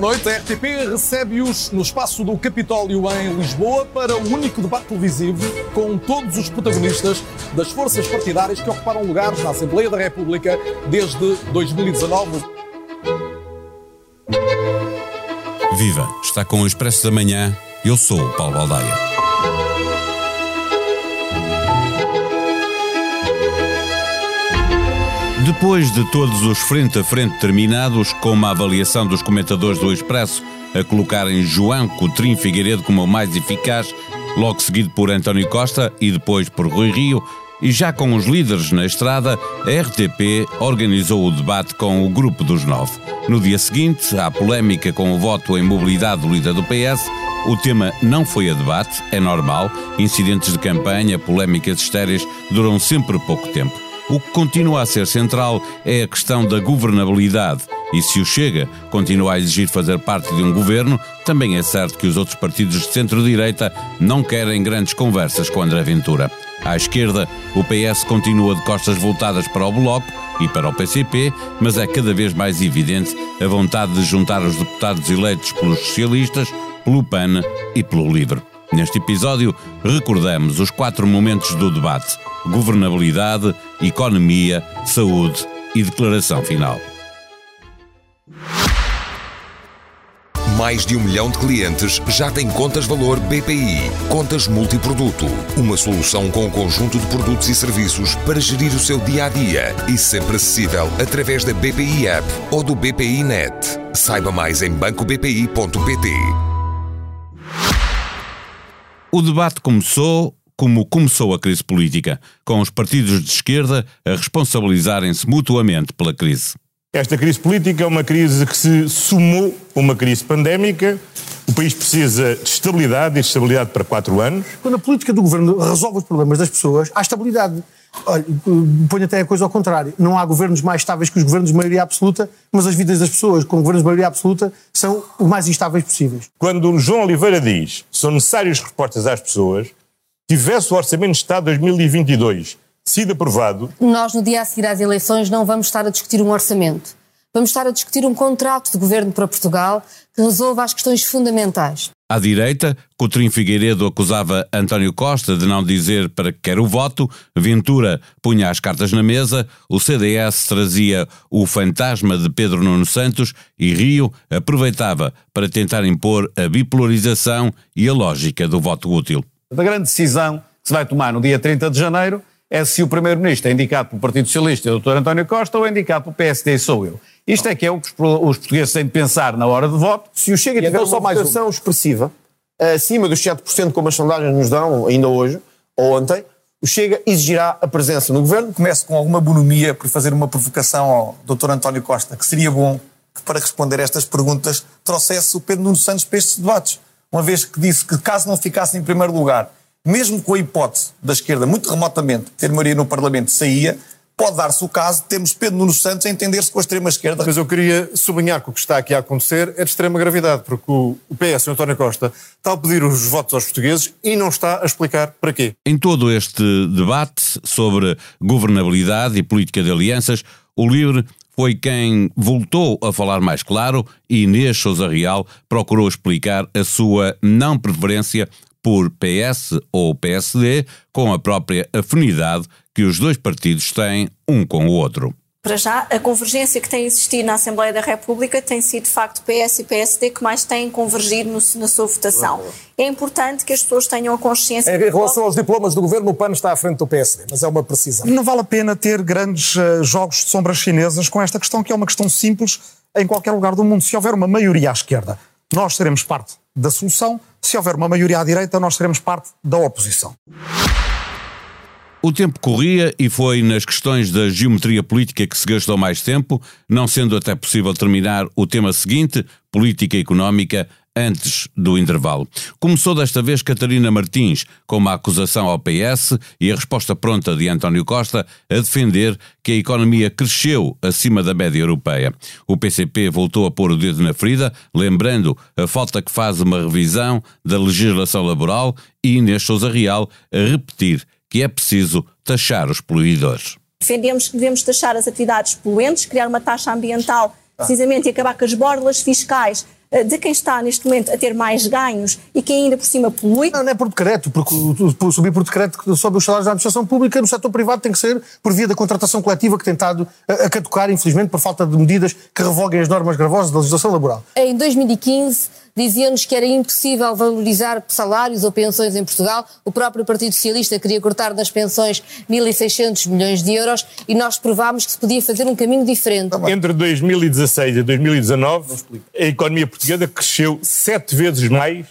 Boa noite. A RTP recebe-os no espaço do Capitólio em Lisboa para o único debate televisivo com todos os protagonistas das forças partidárias que ocuparam lugares na Assembleia da República desde 2019. Viva! Está com o Expresso da Manhã. Eu sou o Paulo Baldaia. Depois de todos os frente a frente terminados, com uma avaliação dos comentadores do Expresso a colocarem João Coutrinho Figueiredo como o mais eficaz, logo seguido por António Costa e depois por Rui Rio, e já com os líderes na estrada, a RTP organizou o debate com o Grupo dos Nove. No dia seguinte, à polémica com o voto em mobilidade do líder do PS, o tema não foi a debate, é normal, incidentes de campanha, polémicas estéreis duram sempre pouco tempo. O que continua a ser central é a questão da governabilidade. E se o Chega continua a exigir fazer parte de um governo, também é certo que os outros partidos de centro-direita não querem grandes conversas com André Ventura. À esquerda, o PS continua de costas voltadas para o Bloco e para o PCP, mas é cada vez mais evidente a vontade de juntar os deputados eleitos pelos socialistas, pelo PAN e pelo LIVRE. Neste episódio, recordamos os quatro momentos do debate: governabilidade, economia, saúde e declaração final. Mais de um milhão de clientes já têm contas valor BPI. Contas multiproduto. Uma solução com um conjunto de produtos e serviços para gerir o seu dia a dia e sempre acessível através da BPI App ou do BPI Net. Saiba mais em bancobpi.pt. O debate começou como começou a crise política, com os partidos de esquerda a responsabilizarem-se mutuamente pela crise. Esta crise política é uma crise que se somou a uma crise pandémica. O país precisa de estabilidade e de estabilidade para quatro anos. Quando a política do governo resolve os problemas das pessoas, há estabilidade. Olha, ponho até a coisa ao contrário. Não há governos mais estáveis que os governos de maioria absoluta, mas as vidas das pessoas com governos de maioria absoluta são os mais instáveis possíveis. Quando o João Oliveira diz que são necessárias respostas às pessoas, tivesse o Orçamento de Estado 2022 sido aprovado. Nós, no dia a seguir às eleições, não vamos estar a discutir um orçamento. Vamos estar a discutir um contrato de governo para Portugal que resolva as questões fundamentais. À direita, Coutrinho Figueiredo acusava António Costa de não dizer para que quer o voto, Ventura punha as cartas na mesa, o CDS trazia o fantasma de Pedro Nuno Santos e Rio aproveitava para tentar impor a bipolarização e a lógica do voto útil. A grande decisão que se vai tomar no dia 30 de janeiro é se o Primeiro-Ministro é indicado pelo Partido Socialista e o Dr. António Costa ou é indicado pelo PSD e sou eu. Isto é que é o que os portugueses têm de pensar na hora de voto. Se o Chega tiver uma votação um. expressiva, acima dos 7%, como as sondagens nos dão ainda hoje, ou ontem, o Chega exigirá a presença no governo. Começo com alguma bonomia por fazer uma provocação ao Dr. António Costa, que seria bom que, para responder a estas perguntas, trouxesse o Pedro Nuno Santos para estes debates. Uma vez que disse que, caso não ficasse em primeiro lugar, mesmo com a hipótese da esquerda, muito remotamente, ter maioria no Parlamento, saía, pode dar-se o caso de termos Pedro Nuno Santos a entender-se com a extrema-esquerda. Mas eu queria sublinhar que o que está aqui a acontecer é de extrema gravidade, porque o PS, o António Costa, está a pedir os votos aos portugueses e não está a explicar para quê. Em todo este debate sobre governabilidade e política de alianças, o LIVRE foi quem voltou a falar mais claro e Inês Souza Real procurou explicar a sua não preferência por PS ou PSD, com a própria afinidade que os dois partidos têm um com o outro. Para já, a convergência que tem existido na Assembleia da República tem sido, de facto, PS e PSD que mais têm convergido no, na sua votação. É importante que as pessoas tenham a consciência... Em relação aos diplomas do governo, o PAN está à frente do PSD, mas é uma precisão. Não vale a pena ter grandes uh, jogos de sombras chinesas com esta questão, que é uma questão simples em qualquer lugar do mundo. Se houver uma maioria à esquerda, nós seremos parte da solução. Se houver uma maioria à direita, nós seremos parte da oposição. O tempo corria e foi nas questões da geometria política que se gastou mais tempo, não sendo até possível terminar o tema seguinte, política económica, antes do intervalo. Começou desta vez Catarina Martins com uma acusação ao PS e a resposta pronta de António Costa a defender que a economia cresceu acima da média europeia. O PCP voltou a pôr o dedo na ferida, lembrando a falta que faz uma revisão da legislação laboral e Inês Souza Real a repetir que é preciso taxar os poluidores. Defendemos que devemos taxar as atividades poluentes, criar uma taxa ambiental precisamente e acabar com as borlas fiscais de quem está neste momento a ter mais ganhos e que ainda por cima polui. Não, não é por decreto, porque subir por decreto sobre os salários da administração pública no setor privado tem que ser por via da contratação coletiva que tem estado a, a catucar, infelizmente, por falta de medidas que revoguem as normas gravosas da legislação laboral. Em 2015 diziam-nos que era impossível valorizar salários ou pensões em Portugal. O próprio Partido Socialista queria cortar nas pensões 1.600 milhões de euros e nós provámos que se podia fazer um caminho diferente. Entre 2016 e 2019, a economia portuguesa cresceu sete vezes mais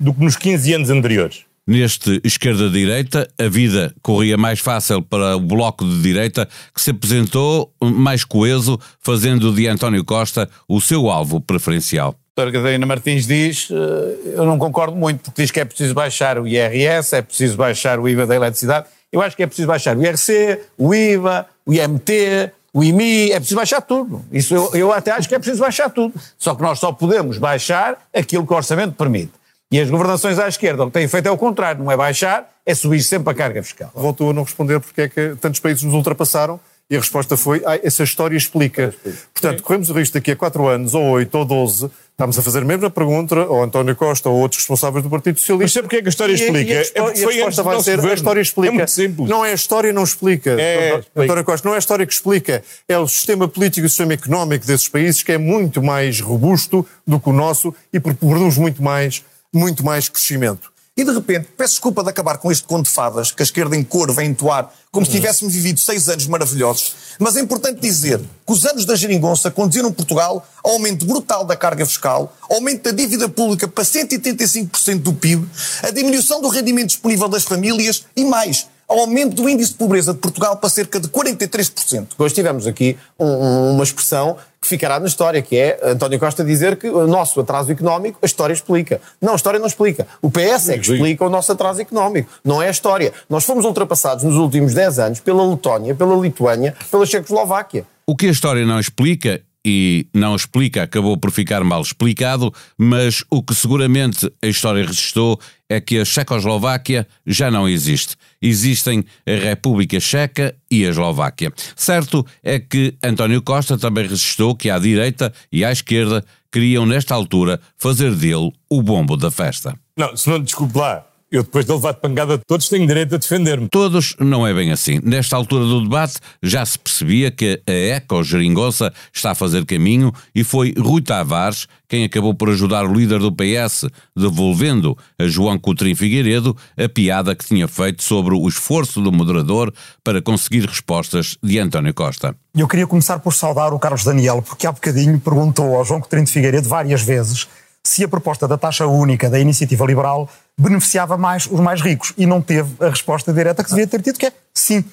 do que nos 15 anos anteriores. Neste esquerda-direita, a vida corria mais fácil para o bloco de direita, que se apresentou mais coeso, fazendo de António Costa o seu alvo preferencial. Doutora Catarina Martins diz, eh, eu não concordo muito, porque diz que é preciso baixar o IRS, é preciso baixar o IVA da eletricidade. Eu acho que é preciso baixar o IRC, o IVA, o IMT, o IMI, é preciso baixar tudo. Isso eu, eu até acho que é preciso baixar tudo. Só que nós só podemos baixar aquilo que o orçamento permite. E as governações à esquerda o que têm feito é o contrário, não é baixar, é subir sempre a carga fiscal. Voltou a não responder porque é que tantos países nos ultrapassaram e a resposta foi, ah, essa história explica. Portanto, corremos o risco daqui a 4 anos, ou 8, ou 12, estamos a fazer a mesma pergunta ao António Costa ou outros responsáveis do Partido Socialista. Mas sabe porque é que a história E- e explica? a, É porque e a foi resposta vai ser, a governo. história explica. É muito simples. Não é a história não explica. É, António- António Costa, não é a história que explica. É o sistema político e o sistema económico desses países que é muito mais robusto do que o nosso e produz muito mais, muito mais crescimento. E de repente, peço desculpa de acabar com este conto de fadas que a esquerda em cor vem entoar como se tivéssemos vivido seis anos maravilhosos, mas é importante dizer que os anos da geringonça conduziram Portugal ao aumento brutal da carga fiscal, aumento da dívida pública para 185% do PIB, a diminuição do rendimento disponível das famílias e mais, ao aumento do índice de pobreza de Portugal para cerca de 43%. Hoje tivemos aqui um- um- uma expressão que ficará na história, que é António Costa dizer que o nosso atraso económico, a história explica. Não, a história não explica. O PS é que explica o nosso atraso económico, não é a história. Nós fomos ultrapassados nos últimos 10 anos pela Letónia, pela Lituânia, pela Checoslováquia. O que a história não explica, e não explica, acabou por ficar mal explicado, mas o que seguramente a história registou é que a Checoslováquia já não existe. Existem a República Checa e a Eslováquia. Certo é que António Costa também registou que à direita e à esquerda queriam, nesta altura, fazer dele o bombo da festa. Não, se não desculpe lá, eu depois de levar de pangada de todos tenho direito a defender-me. Todos não é bem assim. Nesta altura do debate já se percebia que a eco-geringonça está a fazer caminho e foi Rui Tavares quem acabou por ajudar o líder do PS, devolvendo a João Coutrinho Figueiredo a piada que tinha feito sobre o esforço do moderador para conseguir respostas de António Costa. Eu queria começar por saudar o Carlos Daniel, porque há bocadinho perguntou ao João Coutinho de Figueiredo várias vezes se a proposta da taxa única da iniciativa liberal beneficiava mais os mais ricos e não teve a resposta direta que devia ter tido, que é sim.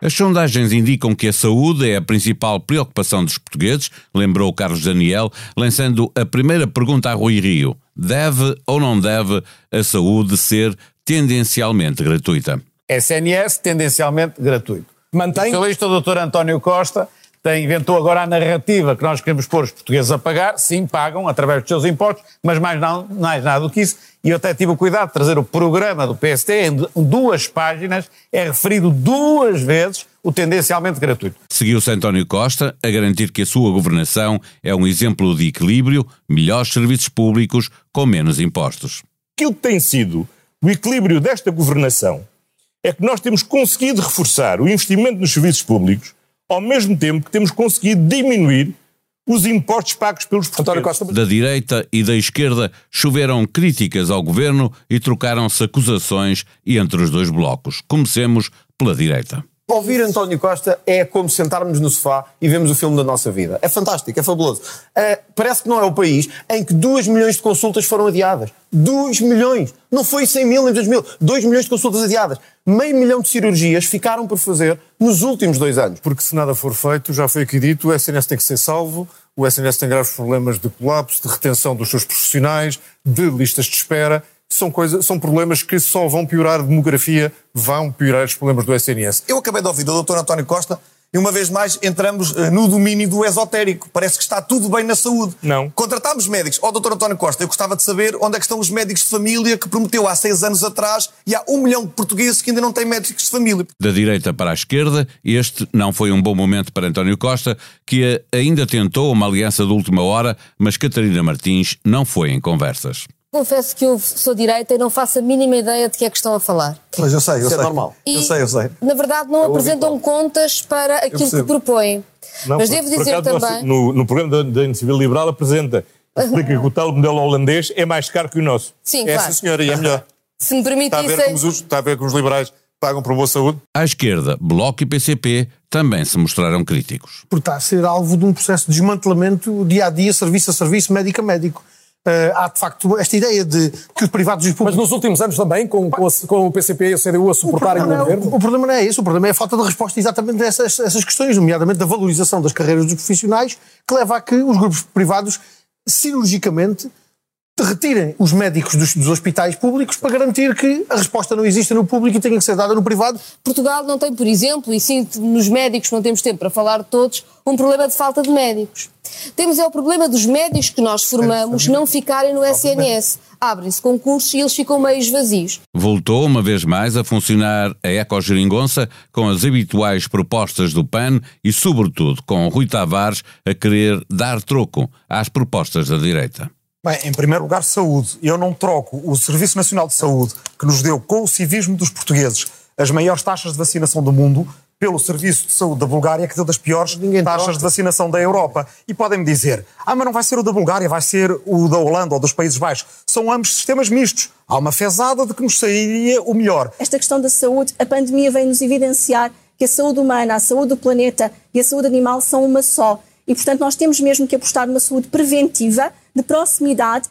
As sondagens indicam que a saúde é a principal preocupação dos portugueses, lembrou Carlos Daniel, lançando a primeira pergunta a Rui Rio: deve ou não deve a saúde ser tendencialmente gratuita? SNS tendencialmente gratuito. Mantém? O socialista doutor António Costa tem, inventou agora a narrativa que nós queremos pôr os portugueses a pagar. Sim, pagam através dos seus impostos, mas mais, não, mais nada do que isso. E eu até tive o cuidado de trazer o programa do PST em duas páginas, é referido duas vezes o tendencialmente gratuito. Seguiu-se António Costa a garantir que a sua governação é um exemplo de equilíbrio, melhores serviços públicos com menos impostos. Aquilo que tem sido o equilíbrio desta governação é que nós temos conseguido reforçar o investimento nos serviços públicos, ao mesmo tempo que temos conseguido diminuir os impostos pagos pelos portugueses. Da direita e da esquerda choveram críticas ao governo e trocaram-se acusações entre os dois blocos. Comecemos pela direita. Ouvir António Costa é como sentarmos no sofá e vemos o filme da nossa vida. É fantástico, é fabuloso. Uh, parece que não é o país em que 2 milhões de consultas foram adiadas. 2 milhões! Não foi 100 mil em 2000. 2 milhões de consultas adiadas. Meio milhão de cirurgias ficaram por fazer nos últimos dois anos. Porque se nada for feito, já foi aqui dito, o SNS tem que ser salvo, o SNS tem graves problemas de colapso, de retenção dos seus profissionais, de listas de espera. São, coisa, são problemas que só vão piorar a demografia, vão piorar os problemas do SNS. Eu acabei de ouvir do Dr. António Costa e uma vez mais entramos eh, no domínio do esotérico. Parece que está tudo bem na saúde. Não. Contratámos médicos. Ó, doutor António Costa, eu gostava de saber onde é que estão os médicos de família que prometeu há seis anos atrás e há um milhão de portugueses que ainda não têm médicos de família. Da direita para a esquerda, este não foi um bom momento para António Costa, que ainda tentou uma aliança de última hora, mas Catarina Martins não foi em conversas. Confesso que eu sou direita e não faço a mínima ideia de que é que estão a falar. Pois eu sei, eu Isso é sei. normal. Eu E, sei, eu sei. Na verdade, não apresentam contas para aquilo que propõem. Não, Mas por- devo por dizer acaso, também. No, no programa da, Iniciativa Liberal apresenta, explica que o tal modelo holandês é mais caro que o nosso. Sim, É, claro. sim, senhora, e é melhor. Se me Está a, ver permitissem. como os, está a ver como os liberais pagam por boa saúde? À esquerda, Bloco e PCP também se mostraram críticos. Por estar a ser alvo de um processo de desmantelamento dia a dia, serviço a serviço, médico a médico. Eh, há de facto esta ideia de que os privados e os Mas públicos. nos últimos anos também, com, com, a- com o PCP e a CDU a suportarem o não, governo. o problema não é esse, o problema é a falta de resposta exatamente a essas, essas questões, nomeadamente da valorização das carreiras dos profissionais, que leva a que os grupos privados cirurgicamente retirem os médicos dos, dos hospitais públicos para garantir que a resposta não exista no público e tenha que ser dada no privado. Portugal não tem, por exemplo, e sim nos médicos não temos tempo para falar de todos, um problema de falta de médicos. Temos é o problema dos médicos que nós formamos não ficarem no SNS. Abrem-se concursos e eles ficam meio vazios. Voltou uma vez mais a funcionar a Ecogeringonça com as habituais propostas do PAN e, sobretudo, com Rui Tavares a querer dar troco às propostas da direita. Bem, em primeiro lugar, saúde. Eu não troco o Serviço Nacional de Saúde, que nos deu com o civismo dos portugueses as maiores taxas de vacinação do mundo, pelo Serviço de Saúde da Bulgária, que deu das piores taxas de vacinação da Europa. E podem-me dizer, ah, mas não vai ser o da Bulgária, vai ser o da Holanda ou dos Países Baixos. São ambos sistemas mistos. Há uma fezada de que nos sairia o melhor. Esta questão da saúde, a pandemia vem-nos evidenciar que a saúde humana, a saúde do planeta e a saúde animal são uma só. E, portanto, nós temos mesmo que apostar numa saúde preventiva, de proximidade.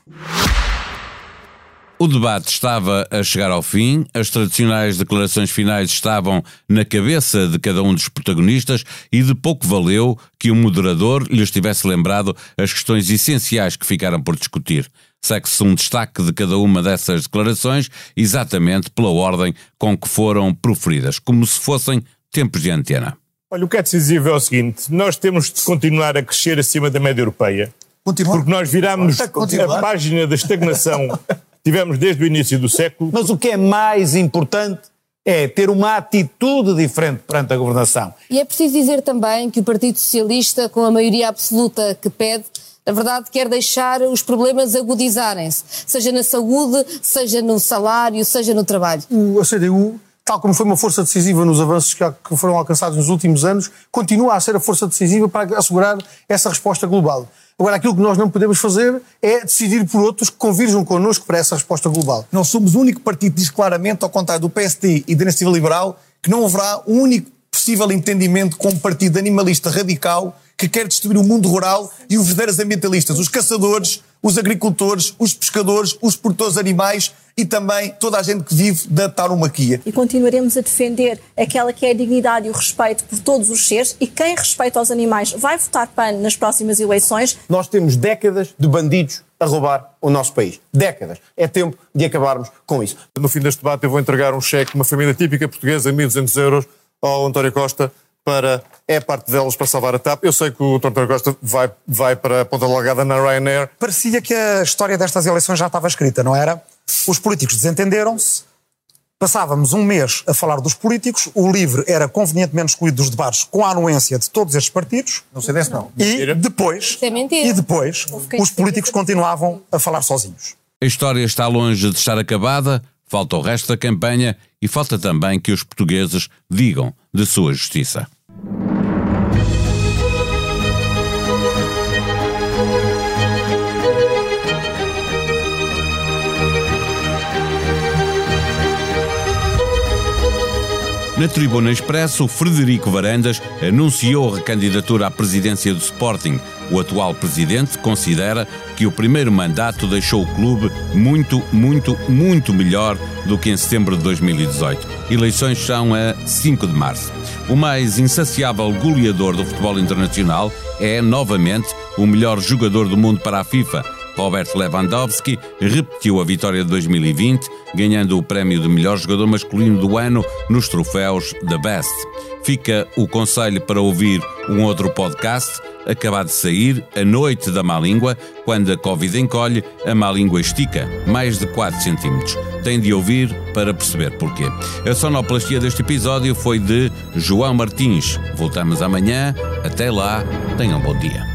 O debate estava a chegar ao fim, as tradicionais declarações finais estavam na cabeça de cada um dos protagonistas e de pouco valeu que o moderador lhes tivesse lembrado as questões essenciais que ficaram por discutir. Segue-se um destaque de cada uma dessas declarações, exatamente pela ordem com que foram proferidas, como se fossem tempos de antena. Olha, o que é decisivo é o seguinte: nós temos de continuar a crescer acima da média europeia. Continuar. Porque nós virámos a página da estagnação que tivemos desde o início do século. Mas o que é mais importante é ter uma atitude diferente perante a governação. E é preciso dizer também que o Partido Socialista, com a maioria absoluta que pede, na verdade quer deixar os problemas agudizarem-se, seja na saúde, seja no salário, seja no trabalho. O- a CDU, tal como foi uma força decisiva nos avanços que, que foram alcançados nos últimos anos, continua a ser a força decisiva para assegurar essa resposta global. Agora, aquilo que nós não podemos fazer é decidir por outros que convirjam connosco para essa resposta global. Nós somos o único partido que diz claramente, ao contrário do PST e da Iniciativa Liberal, que não haverá um único possível entendimento com um partido animalista radical que quer destruir o mundo rural e os verdadeiros ambientalistas, os caçadores, os agricultores, os pescadores, os produtores de animais e também toda a gente que vive da tauromaquia. E continuaremos a defender aquela que é a dignidade e o respeito por todos os seres. E quem respeita os animais vai votar PAN nas próximas eleições. Nós temos décadas de bandidos a roubar o nosso país. Décadas. É tempo de acabarmos com isso. No fim deste debate, eu vou entregar um cheque, uma família típica portuguesa, 1.200 euros, ao António Costa para. É parte delas para salvar a TAP. Eu sei que o António Costa vai, vai para a Ponta Delgada na Ryanair. Parecia que a história destas eleições já estava escrita, não era? Os políticos desentenderam-se, passávamos um mês a falar dos políticos, o LIVRE era convenientemente excluído dos debates com a anuência de todos estes partidos. Não sei desse não. E depois, é mentira. e depois os políticos continuavam a falar sozinhos. A história está longe de estar acabada, falta o resto da campanha e falta também que os portugueses digam de sua justiça. thank you Na Tribuna Expresso, Frederico Varandas anunciou a recandidatura à presidência do Sporting. O atual presidente considera que o primeiro mandato deixou o clube muito, muito, muito melhor do que em setembro de 2018. Eleições são a 5 de março. O mais insaciável goleador do futebol internacional é, novamente, o melhor jogador do mundo para a FIFA. Robert Lewandowski repetiu a vitória de 2020, ganhando o prémio de melhor jogador masculino do ano nos troféus The Best. Fica o conselho para ouvir um outro podcast acabado de sair, A Noite da Má Língua, quando a Covid encolhe, a má língua estica, mais de 4 centímetros. Tem de ouvir para perceber porquê. A sonoplastia deste episódio foi de João Martins. Voltamos amanhã. Até lá, tenham um bom dia.